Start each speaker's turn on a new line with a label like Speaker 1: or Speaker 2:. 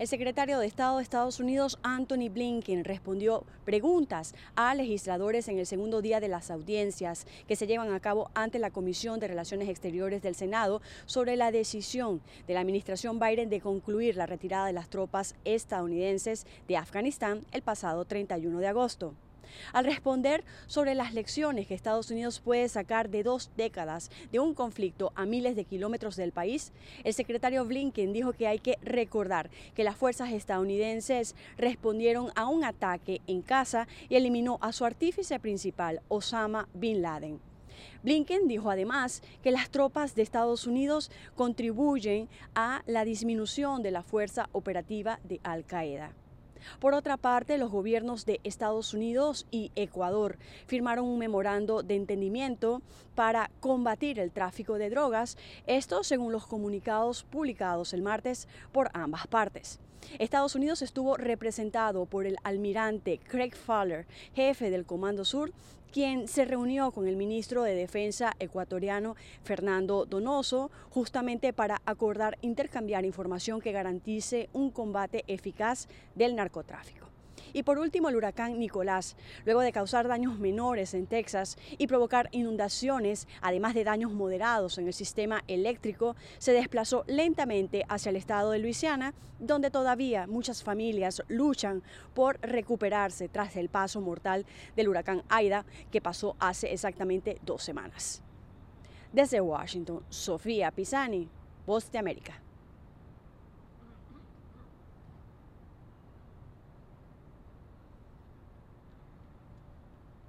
Speaker 1: El secretario de Estado de Estados Unidos, Anthony Blinken, respondió preguntas a legisladores en el segundo día de las audiencias que se llevan a cabo ante la Comisión de Relaciones Exteriores del Senado sobre la decisión de la administración Biden de concluir la retirada de las tropas estadounidenses de Afganistán el pasado 31 de agosto. Al responder sobre las lecciones que Estados Unidos puede sacar de dos décadas de un conflicto a miles de kilómetros del país, el secretario Blinken dijo que hay que recordar que las fuerzas estadounidenses respondieron a un ataque en casa y eliminó a su artífice principal, Osama Bin Laden. Blinken dijo además que las tropas de Estados Unidos contribuyen a la disminución de la fuerza operativa de Al Qaeda. Por otra parte, los gobiernos de Estados Unidos y Ecuador firmaron un memorando de entendimiento para combatir el tráfico de drogas, esto según los comunicados publicados el martes por ambas partes. Estados Unidos estuvo representado por el almirante Craig Fowler, jefe del Comando Sur, quien se reunió con el ministro de Defensa ecuatoriano Fernando Donoso justamente para acordar intercambiar información que garantice un combate eficaz del narcotráfico. Y por último, el huracán Nicolás, luego de causar daños menores en Texas y provocar inundaciones, además de daños moderados en el sistema eléctrico, se desplazó lentamente hacia el estado de Luisiana, donde todavía muchas familias luchan por recuperarse tras el paso mortal del huracán Aida, que pasó hace exactamente dos semanas. Desde Washington, Sofía Pisani, Voz de América.